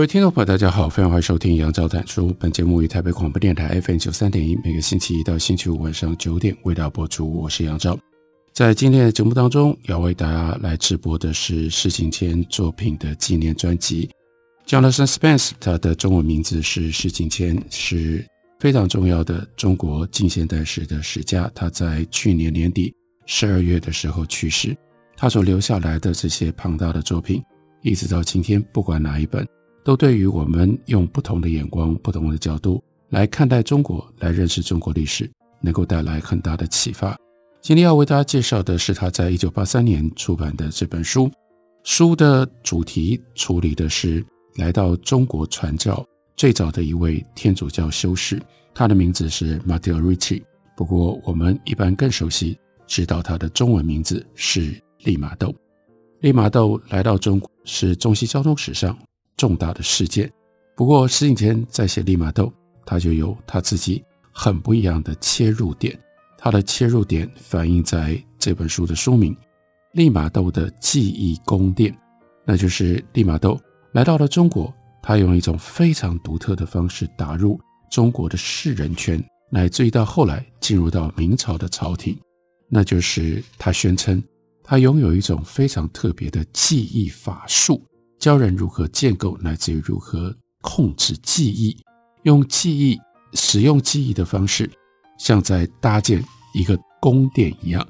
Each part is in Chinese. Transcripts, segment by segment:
各位听众朋友，大家好，非常欢迎收听杨照谈书。本节目于台北广播电台 FM 九三点一，每个星期一到星期五晚上九点为大家播出。我是杨照，在今天的节目当中，要为大家来直播的是施景谦作品的纪念专辑。Jonathan Spence，他的中文名字是施景谦，是非常重要的中国近现代史的史家。他在去年年底十二月的时候去世。他所留下来的这些庞大的作品，一直到今天，不管哪一本。都对于我们用不同的眼光、不同的角度来看待中国、来认识中国历史，能够带来很大的启发。今天要为大家介绍的是他在一九八三年出版的这本书，书的主题处理的是来到中国传教最早的一位天主教修士，他的名字是 Matteo Ricci，不过我们一般更熟悉知道他的中文名字是利玛窦。利玛窦来到中国是中西交通史上重大的事件，不过施景谦在写利玛窦，他就有他自己很不一样的切入点。他的切入点反映在这本书的书名《利玛窦的记忆宫殿》，那就是利玛窦来到了中国，他用一种非常独特的方式打入中国的士人圈，乃至于到后来进入到明朝的朝廷，那就是他宣称他拥有一种非常特别的记忆法术。教人如何建构，乃至于如何控制记忆，用记忆、使用记忆的方式，像在搭建一个宫殿一样。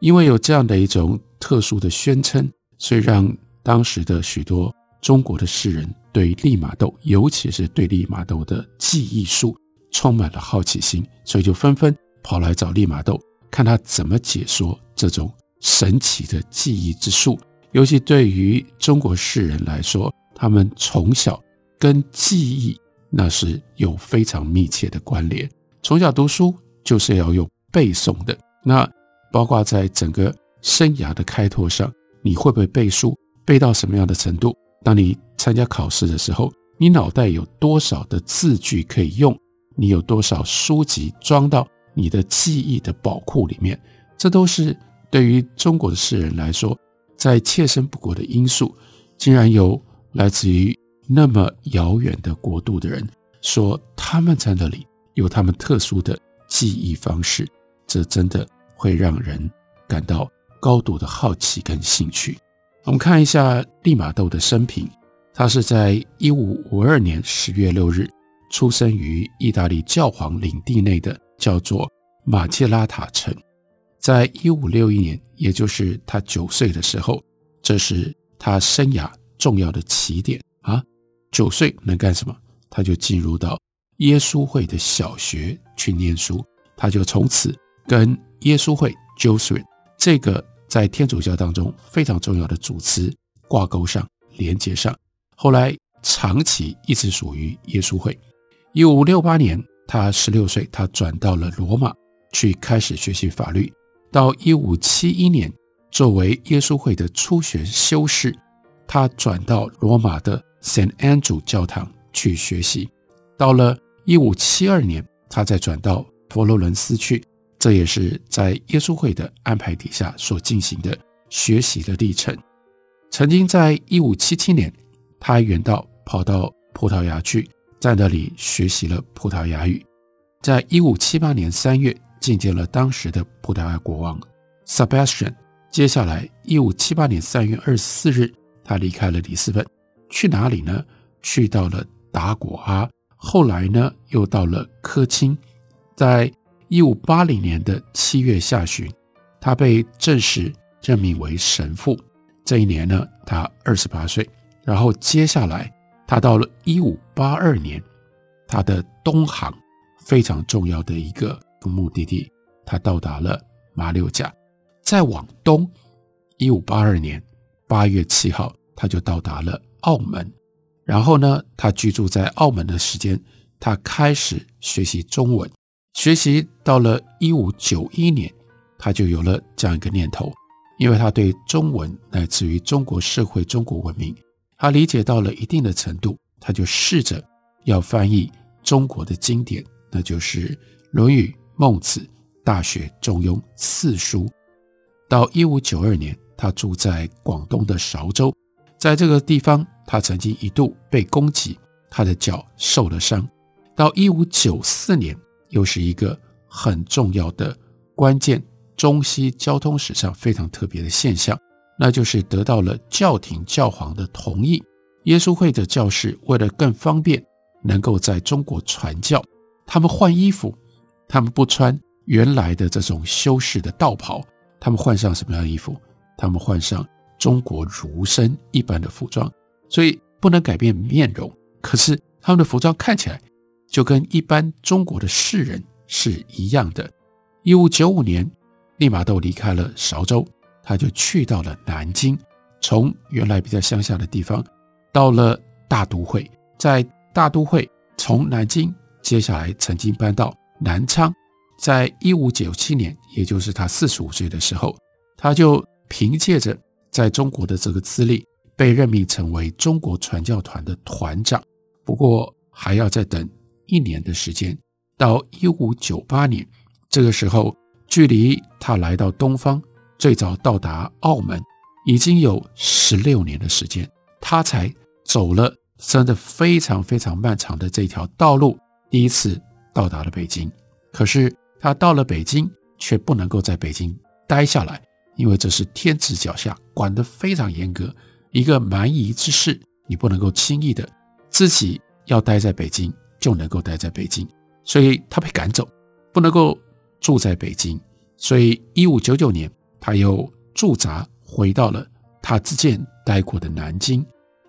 因为有这样的一种特殊的宣称，所以让当时的许多中国的士人对利玛窦，尤其是对利玛窦的记忆术，充满了好奇心，所以就纷纷跑来找利玛窦，看他怎么解说这种神奇的记忆之术。尤其对于中国世人来说，他们从小跟记忆那是有非常密切的关联。从小读书就是要用背诵的，那包括在整个生涯的开拓上，你会不会背书？背到什么样的程度？当你参加考试的时候，你脑袋有多少的字句可以用？你有多少书籍装到你的记忆的宝库里面？这都是对于中国的世人来说。在切身不果的因素，竟然有来自于那么遥远的国度的人说他们在那里有他们特殊的记忆方式，这真的会让人感到高度的好奇跟兴趣。我们看一下利玛窦的生平，他是在一五五二年十月六日出生于意大利教皇领地内的叫做马切拉塔城。在一五六一年，也就是他九岁的时候，这是他生涯重要的起点啊！九岁能干什么？他就进入到耶稣会的小学去念书，他就从此跟耶稣会 Jesuit 这个在天主教当中非常重要的组织挂钩上、连接上。后来长期一直属于耶稣会。一五六八年，他十六岁，他转到了罗马去开始学习法律。到一五七一年，作为耶稣会的初学修士，他转到罗马的圣安主教堂去学习。到了一五七二年，他再转到佛罗伦斯去，这也是在耶稣会的安排底下所进行的学习的历程。曾经在一五七七年，他远道跑到葡萄牙去，在那里学习了葡萄牙语。在一五七八年三月，觐见了当时的葡萄牙国王 Sebastian。接下来，一五七八年三月二十四日，他离开了里斯本，去哪里呢？去到了达果阿。后来呢，又到了科钦。在一五八零年的七月下旬，他被正式任命为神父。这一年呢，他二十八岁。然后接下来，他到了一五八二年，他的东航非常重要的一个。目的地，他到达了马六甲，再往东，一五八二年，八月七号，他就到达了澳门。然后呢，他居住在澳门的时间，他开始学习中文。学习到了一五九一年，他就有了这样一个念头，因为他对中文乃至于中国社会、中国文明，他理解到了一定的程度，他就试着要翻译中国的经典，那就是《论语》《孟子》《大学》《中庸》四书。到一五九二年，他住在广东的韶州，在这个地方，他曾经一度被攻击，他的脚受了伤。到一五九四年。又是一个很重要的关键，中西交通史上非常特别的现象，那就是得到了教廷教皇的同意，耶稣会的教士为了更方便能够在中国传教，他们换衣服，他们不穿原来的这种修士的道袍，他们换上什么样的衣服？他们换上中国儒生一般的服装，所以不能改变面容，可是他们的服装看起来。就跟一般中国的士人是一样的。一五九五年，利玛窦离开了韶州，他就去到了南京，从原来比较乡下的地方到了大都会，在大都会从南京，接下来曾经搬到南昌。在一五九七年，也就是他四十五岁的时候，他就凭借着在中国的这个资历，被任命成为中国传教团的团长。不过还要再等。一年的时间，到一五九八年，这个时候，距离他来到东方最早到达澳门，已经有十六年的时间，他才走了真的非常非常漫长的这条道路，第一次到达了北京。可是他到了北京，却不能够在北京待下来，因为这是天子脚下，管得非常严格，一个蛮夷之士，你不能够轻易的自己要待在北京。就能够待在北京，所以他被赶走，不能够住在北京。所以一五九九年，他又驻扎回到了他之前待过的南京。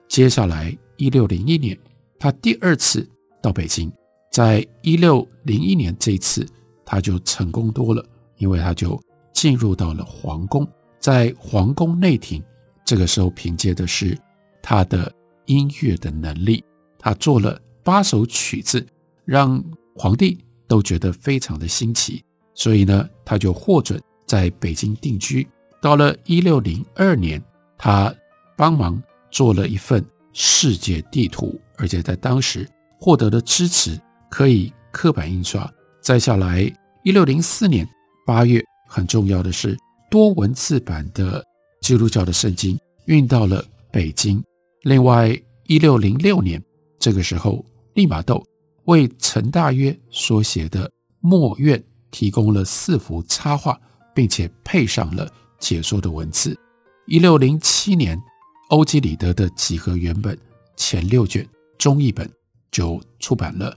接下来一六零一年，他第二次到北京，在一六零一年这一次他就成功多了，因为他就进入到了皇宫，在皇宫内廷，这个时候凭借的是他的音乐的能力，他做了。八首曲子让皇帝都觉得非常的新奇，所以呢，他就获准在北京定居。到了一六零二年，他帮忙做了一份世界地图，而且在当时获得了支持，可以刻板印刷。再下来，一六零四年八月，很重要的是多文字版的基督教的圣经运到了北京。另外，一六零六年这个时候。利玛窦为陈大约所写的《墨苑》提供了四幅插画，并且配上了解说的文字。一六零七年，欧几里得的几何原本前六卷中译本就出版了。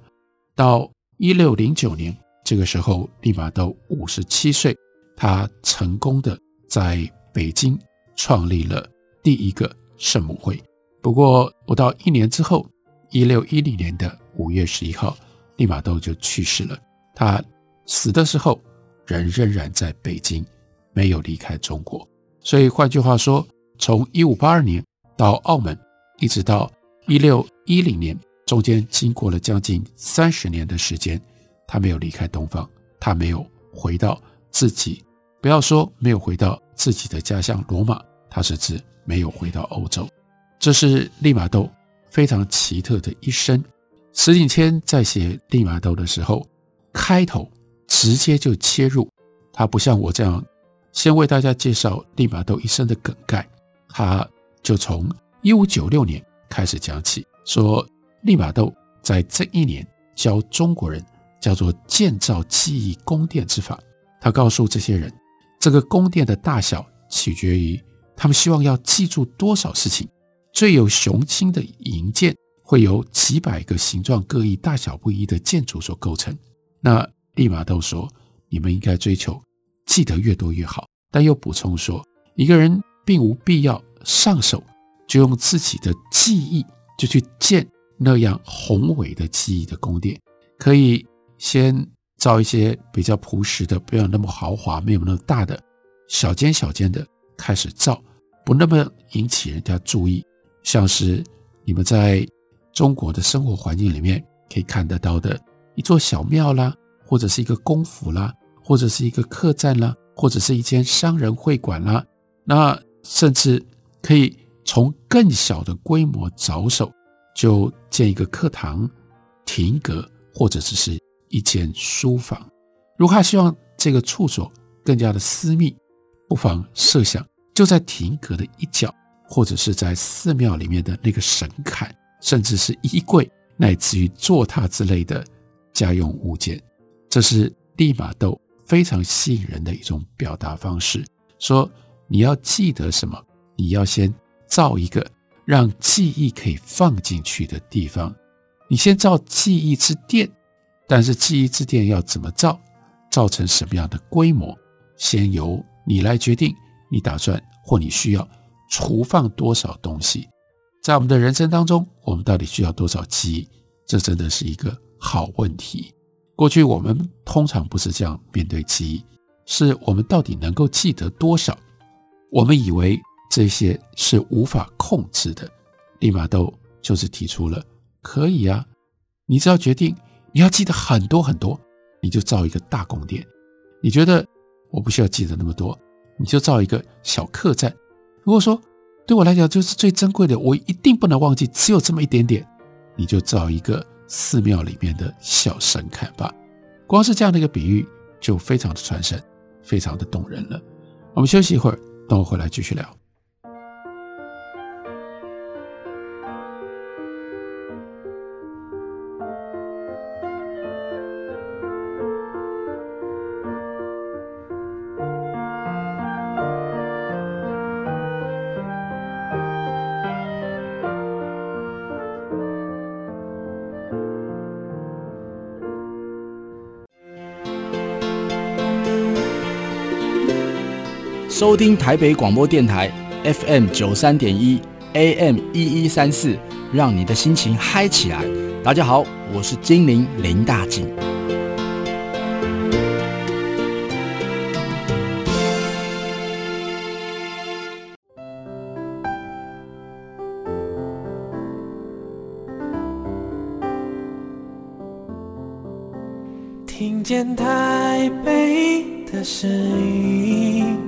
到一六零九年，这个时候利玛窦五十七岁，他成功的在北京创立了第一个圣母会。不过不到一年之后。一六一零年的五月十一号，利玛窦就去世了。他死的时候，人仍然在北京，没有离开中国。所以换句话说，从一五八二年到澳门，一直到一六一零年，中间经过了将近三十年的时间，他没有离开东方，他没有回到自己，不要说没有回到自己的家乡罗马，他甚至没有回到欧洲。这是利玛窦。非常奇特的一生。石景谦在写利玛窦的时候，开头直接就切入，他不像我这样先为大家介绍利玛窦一生的梗概，他就从一五九六年开始讲起，说利玛窦在这一年教中国人叫做建造记忆宫殿之法。他告诉这些人，这个宫殿的大小取决于他们希望要记住多少事情。最有雄心的营建会由几百个形状各异、大小不一的建筑所构成。那利玛窦说：“你们应该追求记得越多越好。”但又补充说：“一个人并无必要上手就用自己的记忆就去建那样宏伟的记忆的宫殿，可以先造一些比较朴实的，不要那么豪华、没有那么大的，小间小间的开始造。”不那么引起人家注意，像是你们在中国的生活环境里面可以看得到的一座小庙啦，或者是一个公府啦，或者是一个客栈啦，或者是一间商人会馆啦，那甚至可以从更小的规模着手，就建一个课堂、亭阁，或者只是一间书房。如果他希望这个处所更加的私密，不妨设想就在亭阁的一角，或者是在寺庙里面的那个神龛，甚至是衣柜，乃至于坐榻之类的家用物件。这是利玛窦非常吸引人的一种表达方式。说你要记得什么，你要先造一个让记忆可以放进去的地方。你先造记忆之殿，但是记忆之殿要怎么造？造成什么样的规模，先由你来决定。你打算或你需要储放多少东西？在我们的人生当中，我们到底需要多少记忆？这真的是一个好问题。过去我们通常不是这样面对记忆，是我们到底能够记得多少？我们以为这些是无法控制的。利玛窦就是提出了，可以啊，你只要决定你要记得很多很多。你就造一个大宫殿，你觉得我不需要记得那么多，你就造一个小客栈。如果说对我来讲就是最珍贵的，我一定不能忘记，只有这么一点点，你就造一个寺庙里面的小神龛吧。光是这样的一个比喻，就非常的传神，非常的动人了。我们休息一会儿，等我回来继续聊。收听台北广播电台 FM 九三点一 AM 一一三四，让你的心情嗨起来。大家好，我是精灵林大进。听见台北的声音。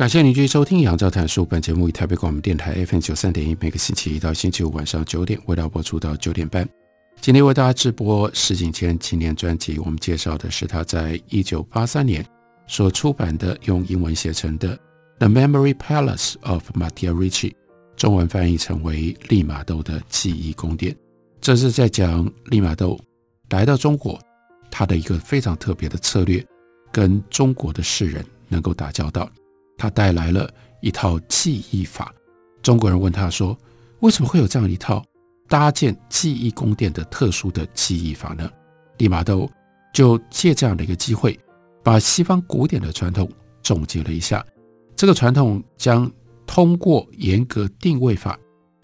感谢您继续收听《杨照谈书》本节目，以台北广播电台 FM 九三点一，每个星期一到星期五晚上九点，为大家播出到九点半。今天为大家直播石景谦纪念专辑，我们介绍的是他在一九八三年所出版的，用英文写成的《The Memory Palace of Matteo Ricci》，中文翻译成为利玛窦的记忆宫殿。这是在讲利玛窦来到中国，他的一个非常特别的策略，跟中国的士人能够打交道。他带来了一套记忆法。中国人问他说：“为什么会有这样一套搭建记忆宫殿的特殊的记忆法呢？”利玛窦就借这样的一个机会，把西方古典的传统总结了一下。这个传统将通过严格定位法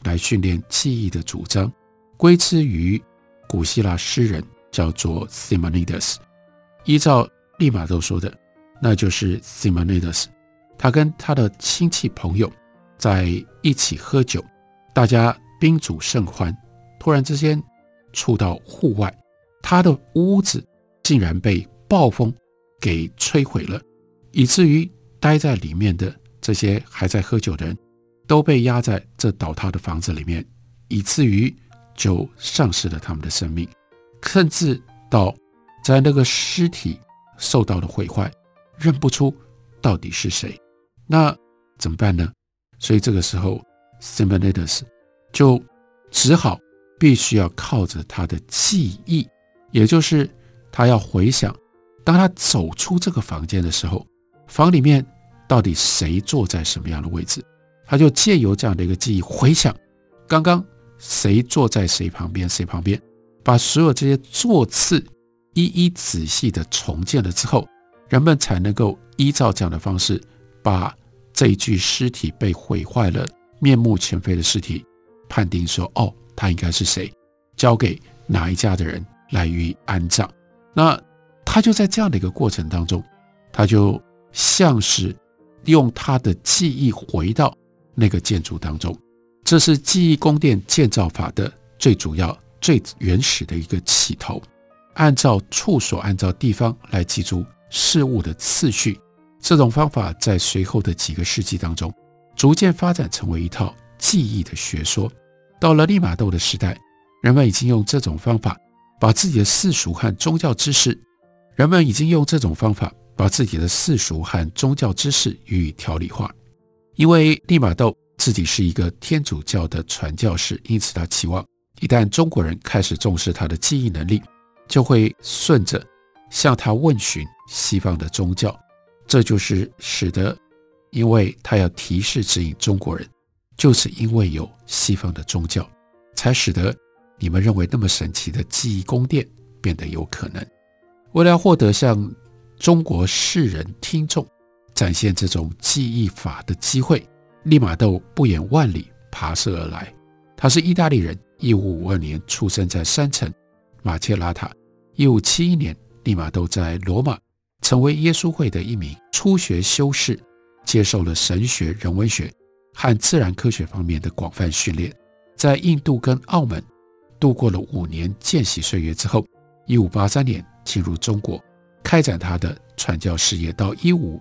来训练记忆的主张，归之于古希腊诗人，叫做 Simonides。依照利玛窦说的，那就是 Simonides。他跟他的亲戚朋友在一起喝酒，大家宾主甚欢。突然之间，触到户外，他的屋子竟然被暴风给摧毁了，以至于待在里面的这些还在喝酒的人都被压在这倒塌的房子里面，以至于就丧失了他们的生命，甚至到在那个尸体受到了毁坏，认不出到底是谁。那怎么办呢？所以这个时候，Simonides 就只好必须要靠着他的记忆，也就是他要回想当他走出这个房间的时候，房里面到底谁坐在什么样的位置？他就借由这样的一个记忆回想，刚刚谁坐在谁旁边，谁旁边，把所有这些座次一一仔细的重建了之后，人们才能够依照这样的方式，把这一具尸体被毁坏了、面目全非的尸体，判定说，哦，他应该是谁，交给哪一家的人来予以安葬。那他就在这样的一个过程当中，他就像是用他的记忆回到那个建筑当中，这是记忆宫殿建造法的最主要、最原始的一个起头，按照处所、按照地方来记住事物的次序。这种方法在随后的几个世纪当中，逐渐发展成为一套记忆的学说。到了利玛窦的时代，人们已经用这种方法把自己的世俗和宗教知识，人们已经用这种方法把自己的世俗和宗教知识予以条理化。因为利玛窦自己是一个天主教的传教士，因此他期望一旦中国人开始重视他的记忆能力，就会顺着向他问询西方的宗教。这就是使得，因为他要提示指引中国人，就是因为有西方的宗教，才使得你们认为那么神奇的记忆宫殿变得有可能。为了获得向中国世人听众展现这种记忆法的机会，利玛窦不远万里跋涉而来。他是意大利人，一五五二年出生在山城马切拉塔。一五七一年，利玛窦在罗马。成为耶稣会的一名初学修士，接受了神学、人文学和自然科学方面的广泛训练。在印度跟澳门度过了五年见习岁月之后，一五八三年进入中国，开展他的传教事业。到一五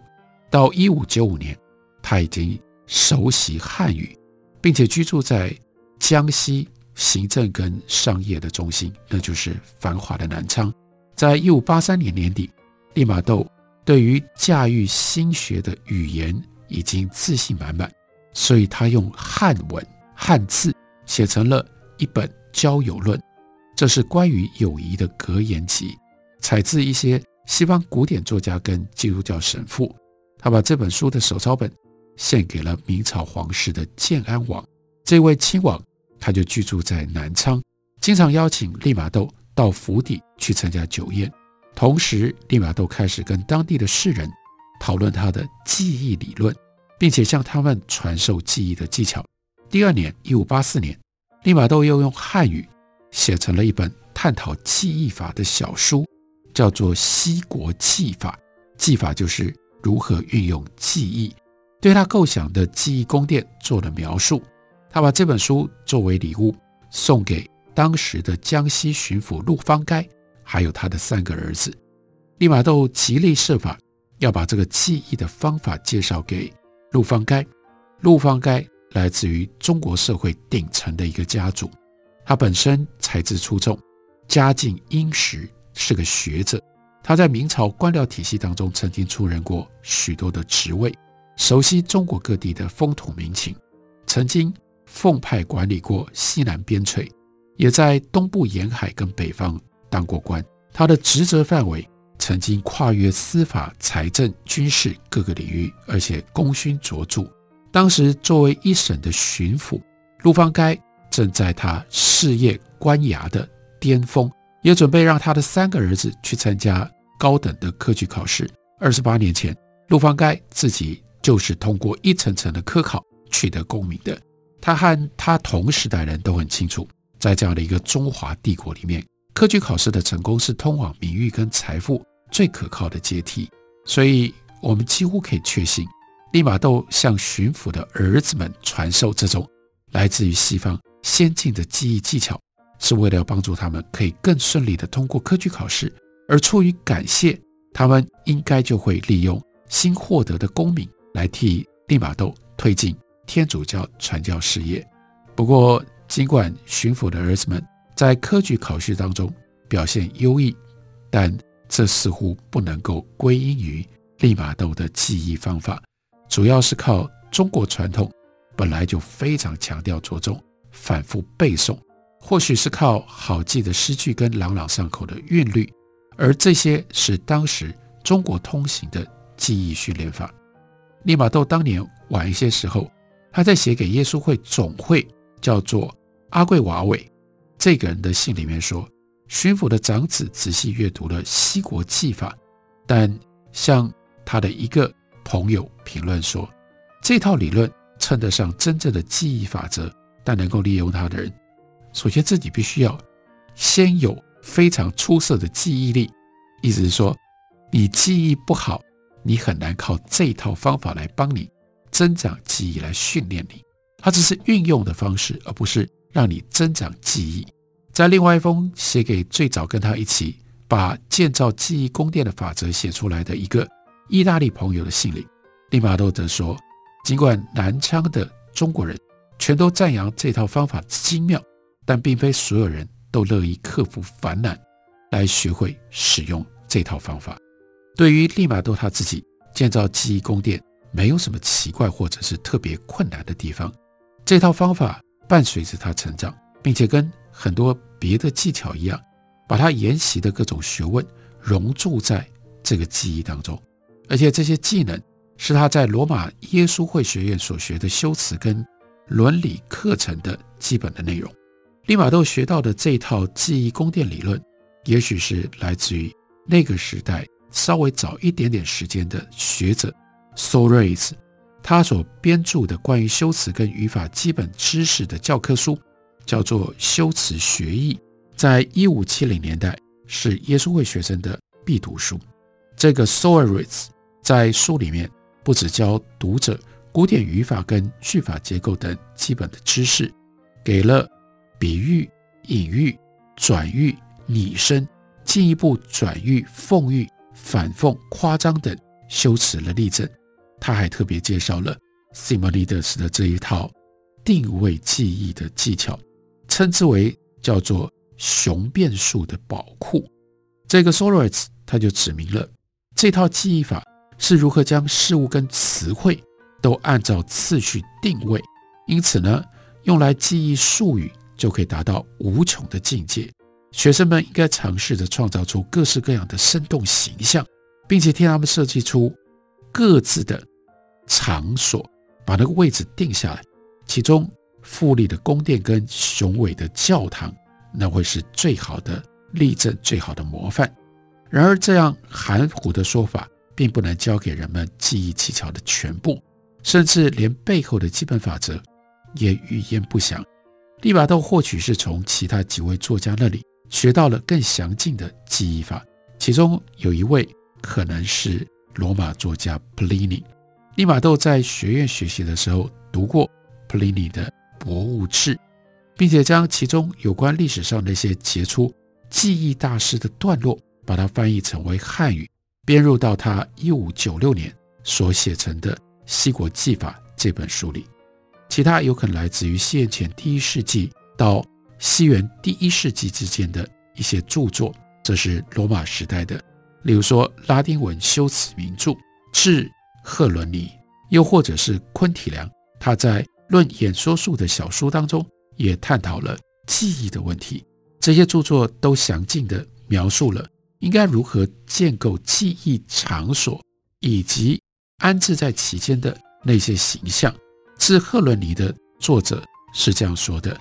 到一五九五年，他已经熟悉汉语，并且居住在江西行政跟商业的中心，那就是繁华的南昌。在一五八三年年底。利玛窦对于驾驭心学的语言已经自信满满，所以他用汉文汉字写成了一本《交友论》，这是关于友谊的格言集，采自一些西方古典作家跟基督教神父。他把这本书的手抄本献给了明朝皇室的建安王，这位亲王他就居住在南昌，经常邀请利玛窦到府邸去参加酒宴。同时，利玛窦开始跟当地的士人讨论他的记忆理论，并且向他们传授记忆的技巧。第二年，一五八四年，利玛窦又用汉语写成了一本探讨记忆法的小书，叫做《西国记法》。记法就是如何运用记忆，对他构想的记忆宫殿做了描述。他把这本书作为礼物送给当时的江西巡抚陆方该。还有他的三个儿子，利玛窦极力设法要把这个记忆的方法介绍给陆方该。陆方该来自于中国社会顶层的一个家族，他本身才智出众，家境殷实，是个学者。他在明朝官僚体系当中曾经出任过许多的职位，熟悉中国各地的风土民情，曾经奉派管理过西南边陲，也在东部沿海跟北方。当过官，他的职责范围曾经跨越司法、财政、军事各个领域，而且功勋卓著。当时作为一省的巡抚，陆方该正在他事业官衙的巅峰，也准备让他的三个儿子去参加高等的科举考试。二十八年前，陆方该自己就是通过一层层的科考取得功名的。他和他同时代人都很清楚，在这样的一个中华帝国里面。科举考试的成功是通往名誉跟财富最可靠的阶梯，所以我们几乎可以确信，利玛窦向巡抚的儿子们传授这种来自于西方先进的记忆技巧，是为了要帮助他们可以更顺利地通过科举考试。而出于感谢，他们应该就会利用新获得的功名来替利玛窦推进天主教传教事业。不过，尽管巡抚的儿子们，在科举考试当中表现优异，但这似乎不能够归因于利玛窦的记忆方法，主要是靠中国传统本来就非常强调着重反复背诵，或许是靠好记的诗句跟朗朗上口的韵律，而这些是当时中国通行的记忆训练法。利玛窦当年晚一些时候，他在写给耶稣会总会叫做阿贵瓦韦。这个人的信里面说，巡抚的长子仔细阅读了西国记法，但向他的一个朋友评论说，这套理论称得上真正的记忆法则，但能够利用它的人，首先自己必须要先有非常出色的记忆力，意思是说，你记忆不好。你很难靠这套方法来帮你增长记忆，来训练你。它只是运用的方式，而不是让你增长记忆。在另外一封写给最早跟他一起把建造记忆宫殿的法则写出来的一个意大利朋友的信里，利玛窦则说：尽管南昌的中国人全都赞扬这套方法精妙，但并非所有人都乐意克服烦难来学会使用这套方法。对于利玛窦他自己建造记忆宫殿，没有什么奇怪或者是特别困难的地方。这套方法伴随着他成长，并且跟很多别的技巧一样，把他研习的各种学问融入在这个记忆当中。而且这些技能是他在罗马耶稣会学院所学的修辞跟伦理课程的基本的内容。利玛窦学到的这套记忆宫殿理论，也许是来自于那个时代。稍微早一点点时间的学者 Soares，他所编著的关于修辞跟语法基本知识的教科书，叫做《修辞学义》，在一五七零年代是耶稣会学生的必读书。这个 Soares 在书里面不只教读者古典语法跟句法结构等基本的知识，给了比喻、隐喻、转喻、拟声，进一步转喻、讽喻。反讽、夸张等修辞的例证，他还特别介绍了西门尼德斯的这一套定位记忆的技巧，称之为叫做雄辩术的宝库。这个 Soares 他就指明了这套记忆法是如何将事物跟词汇都按照次序定位，因此呢，用来记忆术语就可以达到无穷的境界。学生们应该尝试着创造出各式各样的生动形象，并且替他们设计出各自的场所，把那个位置定下来。其中，富丽的宫殿跟雄伟的教堂，那会是最好的例证，最好的模范。然而，这样含糊的说法，并不能教给人们记忆技巧的全部，甚至连背后的基本法则也语焉不详。利玛窦或许是从其他几位作家那里。学到了更详尽的记忆法，其中有一位可能是罗马作家普利尼。利玛窦在学院学习的时候读过普利尼的《博物志》，并且将其中有关历史上那些杰出记忆大师的段落，把它翻译成为汉语，编入到他一五九六年所写成的《西国记法》这本书里。其他有可能来自于西元前第一世纪到。西元第一世纪之间的一些著作，这是罗马时代的，例如说拉丁文修辞名著《致赫伦尼》，又或者是昆体良，他在《论演说术》的小书当中也探讨了记忆的问题。这些著作都详尽地描述了应该如何建构记忆场所，以及安置在其间的那些形象。《致赫伦尼》的作者是这样说的。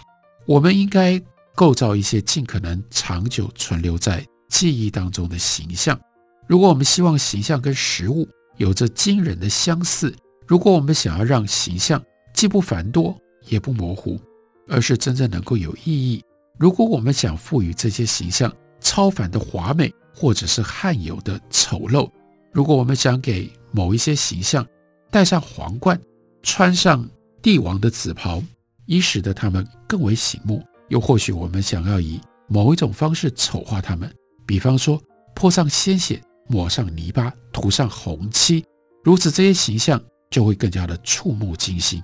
我们应该构造一些尽可能长久存留在记忆当中的形象。如果我们希望形象跟实物有着惊人的相似，如果我们想要让形象既不繁多也不模糊，而是真正能够有意义，如果我们想赋予这些形象超凡的华美，或者是罕有的丑陋，如果我们想给某一些形象戴上皇冠，穿上帝王的紫袍，以使得他们更为醒目，又或许我们想要以某一种方式丑化他们，比方说泼上鲜血、抹上泥巴、涂上红漆，如此这些形象就会更加的触目惊心，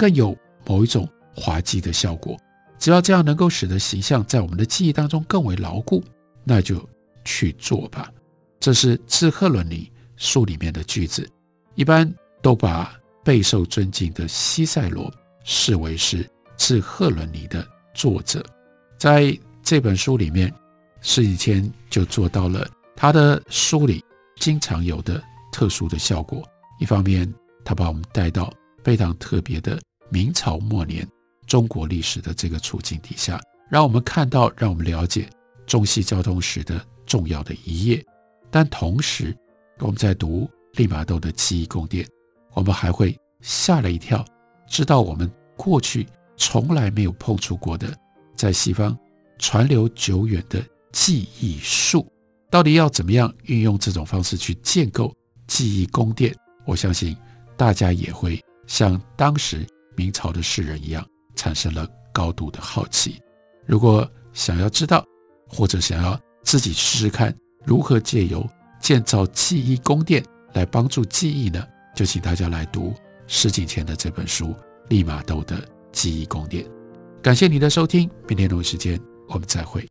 更有某一种滑稽的效果。只要这样能够使得形象在我们的记忆当中更为牢固，那就去做吧。这是《致赫伦尼》书里面的句子，一般都把备受尊敬的西塞罗。视为是《致赫伦尼》的作者，在这本书里面，施礼谦就做到了他的书里经常有的特殊的效果。一方面，他把我们带到非常特别的明朝末年中国历史的这个处境底下，让我们看到，让我们了解中西交通史的重要的一页。但同时，我们在读利玛窦的记忆宫殿，我们还会吓了一跳，知道我们过去从来没有碰触过的，在西方传流久远的记忆术，到底要怎么样运用这种方式去建构记忆宫殿？我相信大家也会像当时明朝的士人一样，产生了高度的好奇。如果想要知道，或者想要自己试试看如何借由建造记忆宫殿来帮助记忆呢？就请大家来读石景谦的这本书《利玛窦的记忆宫殿》。感谢你的收听，明天同一时间我们再会。